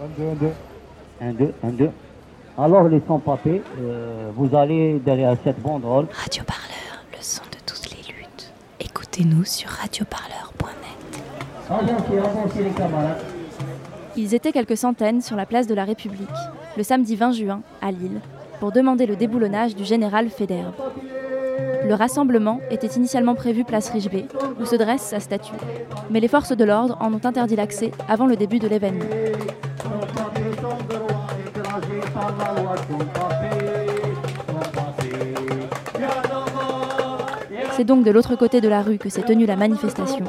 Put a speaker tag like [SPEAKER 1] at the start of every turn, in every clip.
[SPEAKER 1] Un, deux, un, deux. Un, deux, un, deux. Alors, les sans-papiers, euh, vous allez derrière cette banderole.
[SPEAKER 2] Radio Parleur, le son de toutes les luttes. Écoutez-nous sur radioparleur.net.
[SPEAKER 1] Avancez, avancez les camarades.
[SPEAKER 3] Ils étaient quelques centaines sur la place de la République, le samedi 20 juin, à Lille, pour demander le déboulonnage du général Federbe. Le rassemblement était initialement prévu place Richebé, où se dresse sa statue. Mais les forces de l'ordre en ont interdit l'accès avant le début de l'événement. C'est donc de l'autre côté de la rue que s'est tenue la manifestation,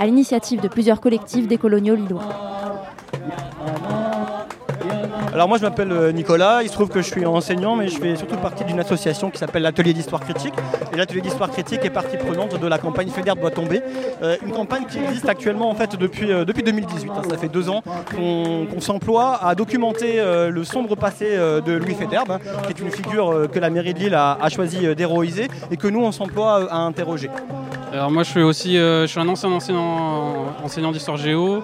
[SPEAKER 3] à l'initiative de plusieurs collectifs décoloniaux lillois.
[SPEAKER 4] Alors moi je m'appelle euh, Nicolas, il se trouve que je suis enseignant mais je fais surtout partie d'une association qui s'appelle l'Atelier d'Histoire Critique. Et l'Atelier d'Histoire Critique est partie prenante de la campagne Fédère doit tomber. Euh, une campagne qui existe actuellement en fait depuis, euh, depuis 2018. hein. ça fait deux ans qu'on s'emploie à documenter le sombre passé de Louis Féderbe, hein, qui est une figure que la mairie de Lille a, choisi d'héroïser et que nous on s'emploie à interroger.
[SPEAKER 5] Alors moi je suis aussi je suis un ancien enseignant, enseignant d'histoire géo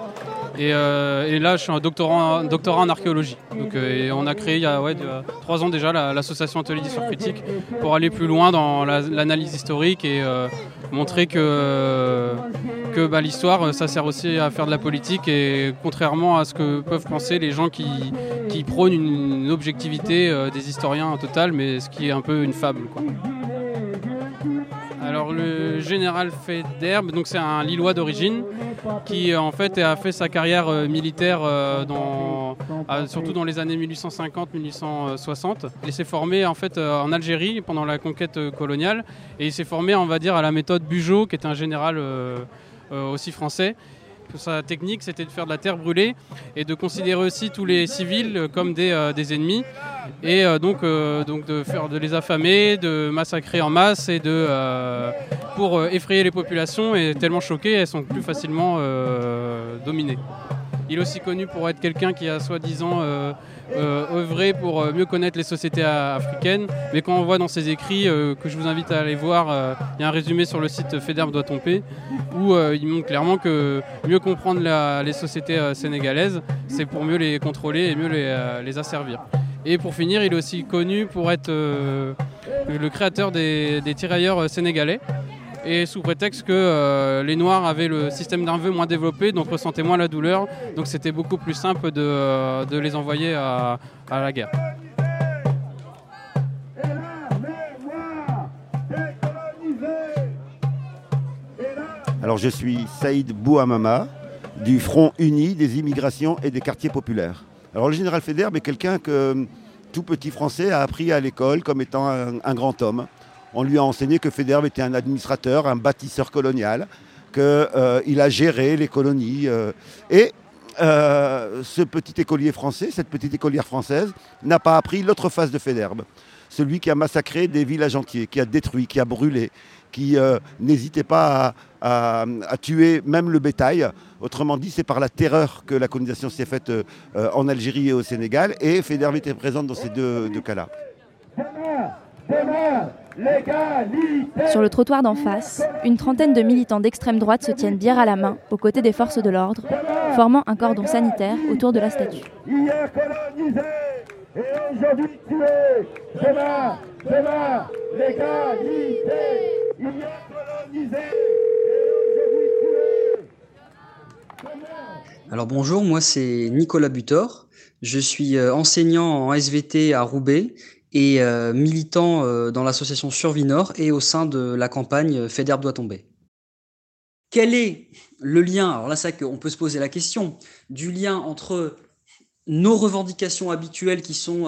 [SPEAKER 5] et, euh, et là je suis un doctorant, doctorat en archéologie. Donc, euh, et on a créé il y a, trois ans déjà la- l'association Atelier d'histoire critique pour aller plus loin dans la- l'analyse historique et euh, montrer que, que bah, l'histoire ça sert aussi à faire de la politique et contrairement à ce que peuvent penser les gens qui, prônent une, objectivité des historiens totale mais ce qui est un peu une fable. Le général Federbe, donc c'est un Lillois d'origine qui euh, en fait a fait sa carrière euh, militaire euh, surtout dans les années 1850-1860. Il s'est formé en fait en Algérie pendant la conquête coloniale et il s'est formé on va dire à la méthode Bugeaud qui est un général aussi français. Sa technique c'était de faire de la terre brûlée et de considérer aussi tous les civils comme des ennemis et euh, donc, euh, donc de, les affamer, de massacrer en masse et de, euh, pour effrayer les populations et tellement choquées, elles sont plus facilement dominées. Il est aussi connu pour être quelqu'un qui a soi-disant œuvré pour mieux connaître les sociétés africaines, mais quand on voit dans ses écrits, que je vous invite à aller voir, il y a un résumé sur le site Federbe doit tomber, où il montre clairement que mieux comprendre les sociétés sénégalaises, c'est pour mieux les contrôler et mieux les asservir. Et pour finir, il est aussi connu pour être euh, le créateur des, tirailleurs euh, sénégalais. Et sous prétexte que euh, les Noirs avaient le système nerveux moins développé, donc ressentaient moins la douleur. Donc c'était beaucoup plus simple de, de les envoyer à, à la guerre.
[SPEAKER 6] Alors je suis Saïd Bouhamama du Front Uni des immigrations et des quartiers populaires. Alors le général Federbe est quelqu'un que hum, tout petit Français a appris à l'école comme étant un, grand homme. On lui a enseigné que Federbe était un administrateur, un bâtisseur colonial, qu'il a géré les colonies. euh, et euh, ce petit écolier français, cette petite écolière française, n'a pas appris l'autre face de Federbe. Celui qui a massacré des villages entiers, qui a détruit, qui a brûlé, qui euh, n'hésitait pas à, tuer même le bétail. Autrement dit, c'est par la terreur que la colonisation s'est faite euh, en Algérie et au Sénégal. Et Federbe était présente dans ces deux, deux cas-là.
[SPEAKER 3] Sur le trottoir d'en face, une trentaine de militants d'extrême droite se tiennent bière à la main aux côtés des forces de l'ordre, formant un cordon sanitaire autour de la statue.
[SPEAKER 7] Hier colonisé et aujourd'hui tué. Demain, demain, l'égalité. Hier colonisé et aujourd'hui tué.
[SPEAKER 8] Alors bonjour, moi c'est Nicolas Butor. Je suis euh, enseignant en SVT à Roubaix et euh, militant euh, dans l'association Survie Nord et au sein de la campagne Federbe doit tomber. Quel est le lien Alors là, c'est qu'on peut se poser la question du lien entre nos revendications habituelles qui sont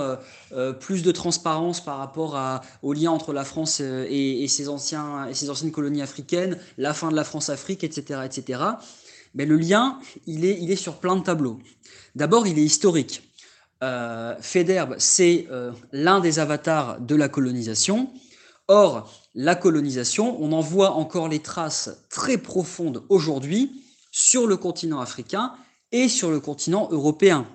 [SPEAKER 8] euh, plus de transparence par rapport au lien entre la France et, ses anciennes colonies africaines, la fin de la France-Afrique, etc., etc. Mais le lien, il est sur plein de tableaux. D'abord, il est historique. Euh, Federbe, c'est euh, l'un des avatars de la colonisation. Or, la colonisation, on en voit encore les traces très profondes aujourd'hui sur le continent africain et sur le continent européen.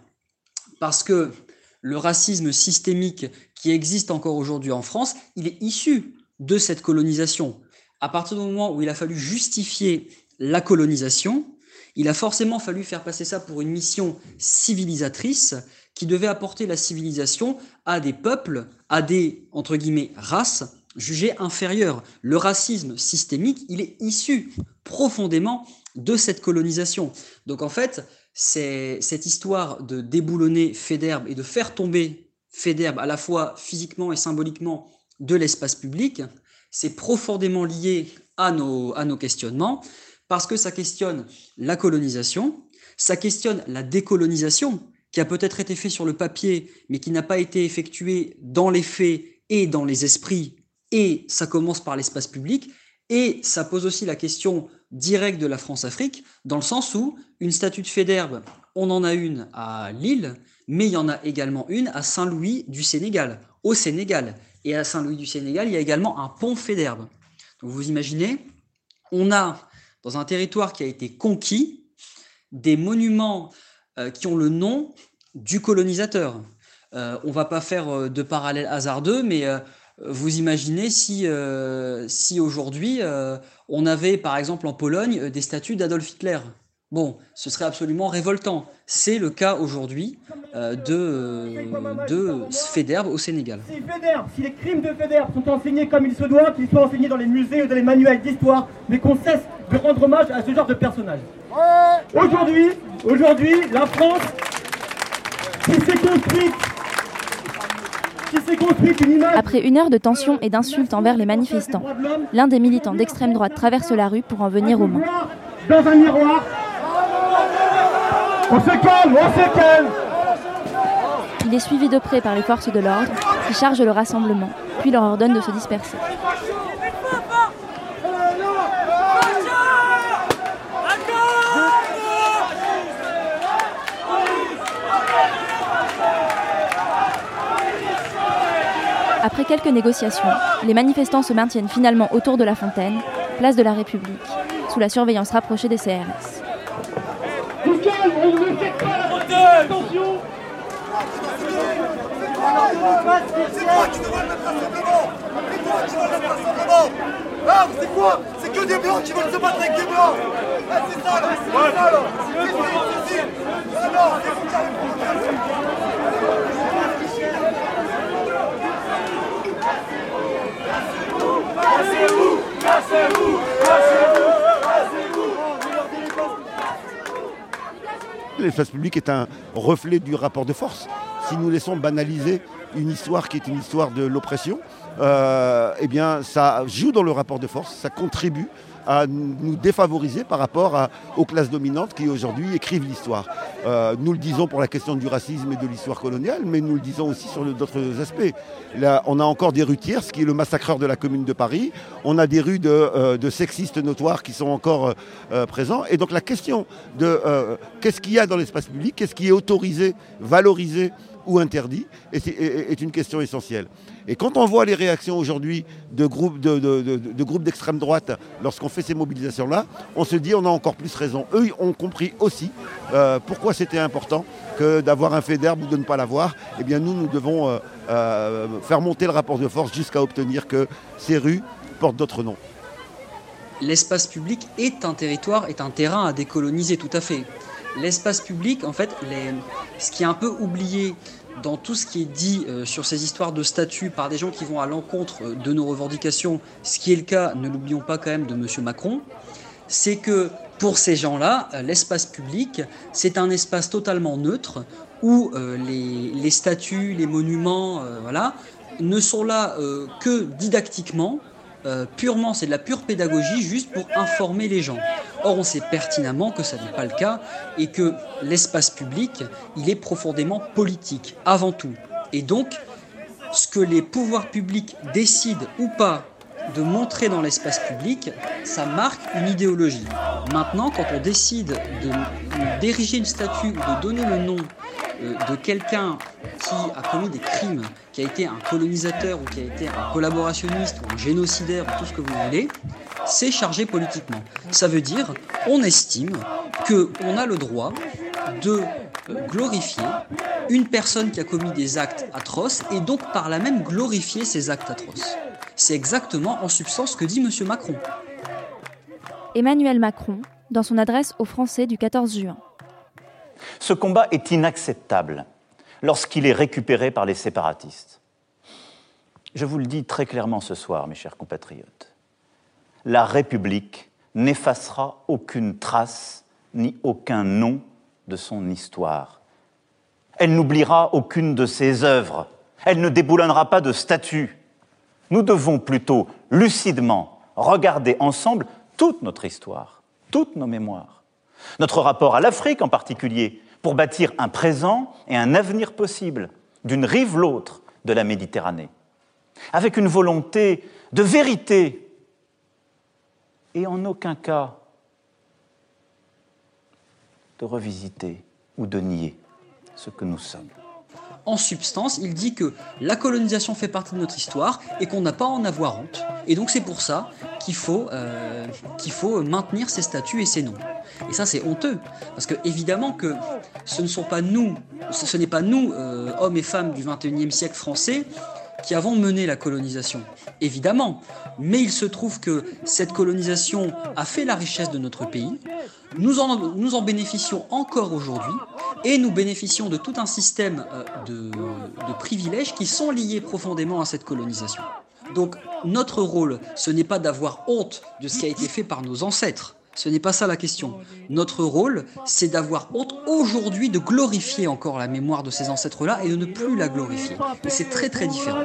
[SPEAKER 8] Parce que le racisme systémique qui existe encore aujourd'hui en France, il est issu de cette colonisation. À partir du moment où il a fallu justifier la colonisation, il a forcément fallu faire passer ça pour une mission civilisatrice qui devait apporter la civilisation à des peuples, à des, entre guillemets, races jugées inférieures. Le racisme systémique, il est issu profondément de cette colonisation. Donc en fait, c'est cette histoire de déboulonner Fédère et de faire tomber Fédère à la fois physiquement et symboliquement de l'espace public, c'est profondément lié à nos, à nos questionnements, parce que ça questionne la colonisation, ça questionne la décolonisation, qui a peut-être été fait sur le papier, mais qui n'a pas été effectué dans les faits et dans les esprits, et ça commence par l'espace public, et ça pose aussi la question directe de la France-Afrique, dans le sens où une statue de Fédère, on en a une à Lille, mais il y en a également une à Saint-Louis du Sénégal, au Sénégal. Et à Saint-Louis du Sénégal, il y a également un pont Fédère. Donc vous imaginez, on a dans un territoire qui a été conquis des monuments euh, qui ont le nom du colonisateur. Euh, on va pas faire euh, de parallèle hasardeux, mais vous imaginez si, si aujourd'hui on avait par exemple en Pologne des statues d'Adolf Hitler. Bon, ce serait absolument révoltant. C'est le cas aujourd'hui euh, de, euh, de Federbe au Sénégal.
[SPEAKER 9] Si, si les crimes de Federbe sont enseignés comme il se doit, qu'ils soient enseignés dans les musées ou dans les manuels d'histoire, mais qu'on cesse de rendre hommage à ce genre de personnage. Aujourd'hui, aujourd'hui, la France, qui s'est construite
[SPEAKER 3] après une heure de tension et d'insultes envers les manifestants, l'un des militants d'extrême droite traverse la rue pour en venir aux mains.
[SPEAKER 9] Dans un miroir, on se calme, on se calme
[SPEAKER 3] Il est suivi de près par les forces de l'ordre qui chargent le rassemblement, puis leur ordonnent de se disperser. Après quelques négociations, les manifestants se maintiennent finalement autour de la fontaine, place de la République, sous la surveillance rapprochée des CRS. Attention
[SPEAKER 10] C'est quoi qui demande le rassemblement C'est quoi qui demande le rassemblement Ah, c'est quoi C'est que des blancs qui veulent se battre avec des blancs Ah, c'est ça là C'est ça là C'est c'est c'est Non, Cassez-vous Cassez-vous Cassez-vous
[SPEAKER 6] L'espace public est un reflet du rapport de force. Si nous laissons banaliser une histoire qui est une histoire de l'oppression, euh, eh bien, ça joue dans le rapport de force, ça contribue à nous défavoriser par rapport aux classes dominantes qui aujourd'hui écrivent l'histoire. Euh, nous le disons pour la question du racisme et de l'histoire coloniale, mais nous le disons aussi sur d'autres aspects. Là, on a encore des rues tierces, qui est le massacreur de la commune de Paris. On a des rues de, euh, sexistes notoires qui sont encore présents. Et donc la question de qu'est-ce qu'il y a dans l'espace public, qu'est-ce qui est autorisé, valorisé ou interdit, est une question essentielle. Et quand on voit les réactions aujourd'hui de groupes de, groupes d'extrême droite lorsqu'on fait ces mobilisations-là, on se dit on a encore plus raison. Eux ont compris aussi euh, pourquoi c'était important que d'avoir un fait d'herbe ou de ne pas l'avoir. Eh bien nous, nous devons euh, euh, faire monter le rapport de force jusqu'à obtenir que ces rues portent d'autres noms.
[SPEAKER 8] L'espace public est un territoire, est un terrain à décoloniser tout à fait. L'espace public, en fait, ce qui est un peu oublié dans tout ce qui est dit euh, sur ces histoires de statut par des gens qui vont à l'encontre euh, de nos revendications, ce qui est le cas, ne l'oublions pas quand même, de M. Macron, c'est que pour ces gens-là, euh, l'espace public, c'est un espace totalement neutre où les, les, statues, les monuments, voilà, ne sont là que didactiquement, purement, c'est de la pure pédagogie, juste pour informer les gens. Or, on sait pertinemment que ça n'est pas le cas et que l'espace public, il est profondément politique, avant tout. Et donc, ce que les pouvoirs publics décident ou pas de montrer dans l'espace public, ça marque une idéologie. Maintenant, quand on décide d'ériger une statue ou de donner le nom euh, de quelqu'un qui a commis des crimes, qui a été un colonisateur ou qui a été un collaborationniste ou un génocidaire ou tout ce que vous voulez, c'est chargé politiquement. Ça veut dire, on estime qu'on a le droit de euh, glorifier une personne qui a commis des actes atroces et donc par là même glorifier ces actes atroces. C'est exactement en substance ce que dit M. Macron.
[SPEAKER 3] Emmanuel Macron, dans son adresse aux Français du 14 juin.
[SPEAKER 11] Ce combat est inacceptable lorsqu'il est récupéré par les séparatistes. Je vous le dis très clairement ce soir, mes chers compatriotes. La République n'effacera aucune trace ni aucun nom de son histoire. Elle n'oubliera aucune de ses œuvres. Elle ne déboulonnera pas de statues. Nous devons plutôt lucidement regarder ensemble toute notre histoire, toutes nos mémoires, notre rapport à l'Afrique en particulier, pour bâtir un présent et un avenir possible d'une rive l'autre de la Méditerranée, avec une volonté de vérité et en aucun cas de revisiter ou de nier ce que nous sommes.
[SPEAKER 8] En substance, il dit que la colonisation fait partie de notre histoire et qu'on n'a pas à en avoir honte. Et donc c'est pour ça qu'il faut, euh, maintenir ces statuts et ces noms. Et ça c'est honteux, parce que évidemment que ce ne sont pas nous, ce n'est pas nous, euh, hommes et femmes du 21e siècle français, qui avons mené la colonisation, évidemment. Mais il se trouve que cette colonisation a fait la richesse de notre pays. Nous en, bénéficions encore aujourd'hui et nous bénéficions de tout un système euh, de privilèges qui sont liés profondément à cette colonisation. Donc notre rôle, ce n'est pas d'avoir honte de ce qui a été fait par nos ancêtres. Ce n'est pas ça la question. Notre rôle, c'est d'avoir honte aujourd'hui de glorifier encore la mémoire de ces ancêtres-là et de ne plus la glorifier. Et c'est très très différent.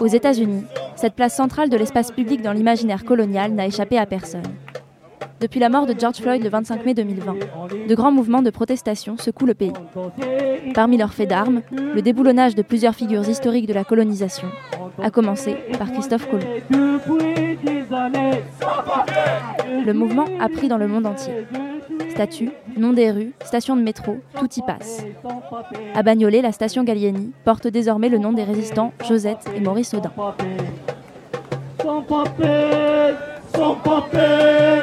[SPEAKER 3] Aux États-Unis, cette place centrale de l'espace public dans l'imaginaire colonial n'a échappé à personne. Depuis la mort de George Floyd le 25 mai 2020, de grands mouvements de protestation secouent le pays. Parmi leurs faits d'armes, le déboulonnage de plusieurs figures historiques de la colonisation, à commencer par Christophe Colomb. Le mouvement a pris dans le monde entier. Statues, noms des rues, stations de métro, tout y passe. À Bagnolet, la station Gallieni porte désormais le nom des résistants Josette et Maurice Audin.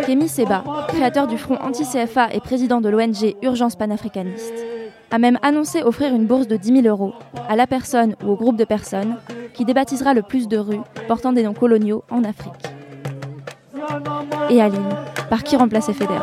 [SPEAKER 3] Kémy Seba, créateur du Front anti-CFA et président de l'ONG Urgence panafricaniste, a même annoncé offrir une bourse de 10 000 euros à la personne ou au groupe de personnes qui débaptisera le plus de rues portant des noms coloniaux en Afrique. Et Aline, par qui remplacer Federer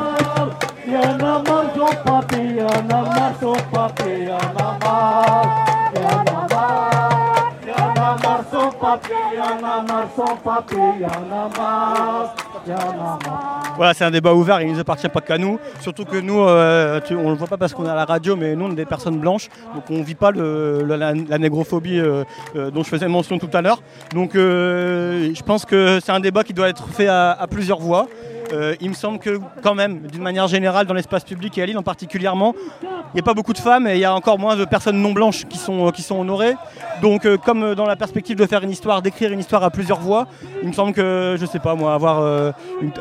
[SPEAKER 4] Voilà, c'est un débat ouvert, il ne nous appartient pas qu'à nous. Surtout que nous, euh, on ne le voit pas parce qu'on est à la radio, mais nous, on est des personnes blanches, donc on ne vit pas la, négrophobie euh, euh, dont je faisais mention tout à l'heure. Donc je pense que c'est un débat qui doit être fait à plusieurs voix. Euh, il me semble que quand même, d'une manière générale, dans l'espace public et à Lille en particulièrement, il n'y a pas beaucoup de femmes et il y a encore moins de personnes non blanches qui sont, sont honorées. Donc euh, comme euh, dans la perspective de faire une histoire, d'écrire une histoire à plusieurs voix, il me semble que, je sais pas moi, avoir euh,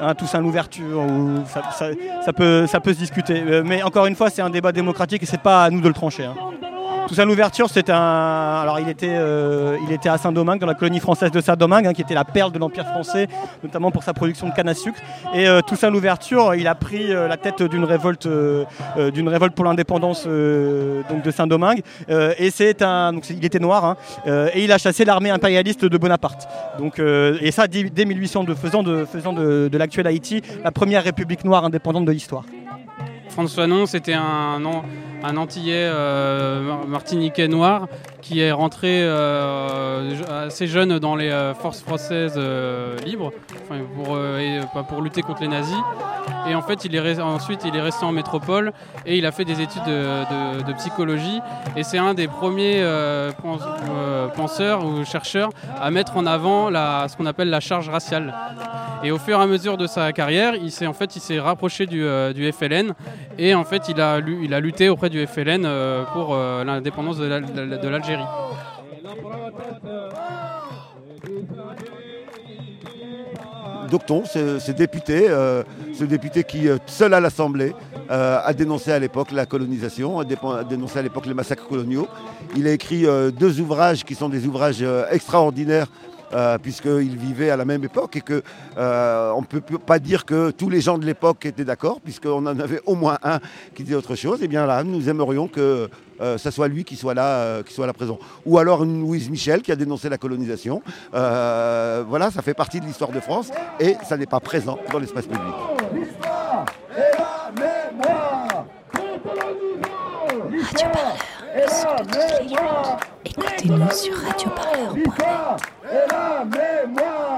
[SPEAKER 4] un Toussaint l'ouverture, ou ça, peut, se discuter. Euh, mais encore une fois, c'est un débat démocratique et c'est pas à nous de le trancher. hein. Toussaint l'ouverture, c'est un. Alors, il était, euh, il était à Saint-Domingue, dans la colonie française de Saint-Domingue, hein, qui était la perle de l'Empire français, notamment pour sa production de canne à sucre. Et euh, Toussaint l'ouverture, il a pris euh, la tête d'une révolte, euh, euh, d'une révolte pour l'indépendance donc de Saint-Domingue. Et c'est un. Donc, il était noir, hein, et il a chassé l'armée impérialiste de Bonaparte. Donc, et ça, dès dès 1802, faisant de, faisant de, de l'actuel Haïti la première république noire indépendante de l'histoire.
[SPEAKER 5] François Non, c'était un, an- un Antillais euh, mar- martiniquais noir qui est rentré euh, assez jeune dans les euh, forces françaises libres pour, pour lutter contre les nazis. Et en fait, il est ensuite, il est resté en métropole et il a fait des études de, psychologie. Et c'est un des premiers pens- penseurs ou chercheurs à mettre en avant la, ce qu'on appelle la charge raciale. Et au fur et à mesure de sa carrière, il s'est en fait, rapproché du, du FLN et en fait, il a, il a lutté auprès du FLN euh, pour euh, l'indépendance de l'Al- de de l'Algérie.
[SPEAKER 6] Docton, ce, député, euh, député qui, seul à l'Assemblée, a dénoncé à l'époque la colonisation, a, dénoncé à l'époque les massacres coloniaux. Il a écrit deux ouvrages qui sont des ouvrages extraordinaires euh, puisqu'ils vivaient à la même époque et qu'on euh, ne peut pas dire que tous les gens de l'époque étaient d'accord, puisqu'on en avait au moins un qui disait autre chose. Et eh bien là, nous aimerions que ce soit lui qui soit là, qui soit là présent. Ou alors une Louise Michel qui a dénoncé la colonisation. voilà, ça fait partie de l'histoire de France et ça n'est pas présent dans l'espace public.
[SPEAKER 2] Écoutez-nous sur radioparleur.net et la mémoire.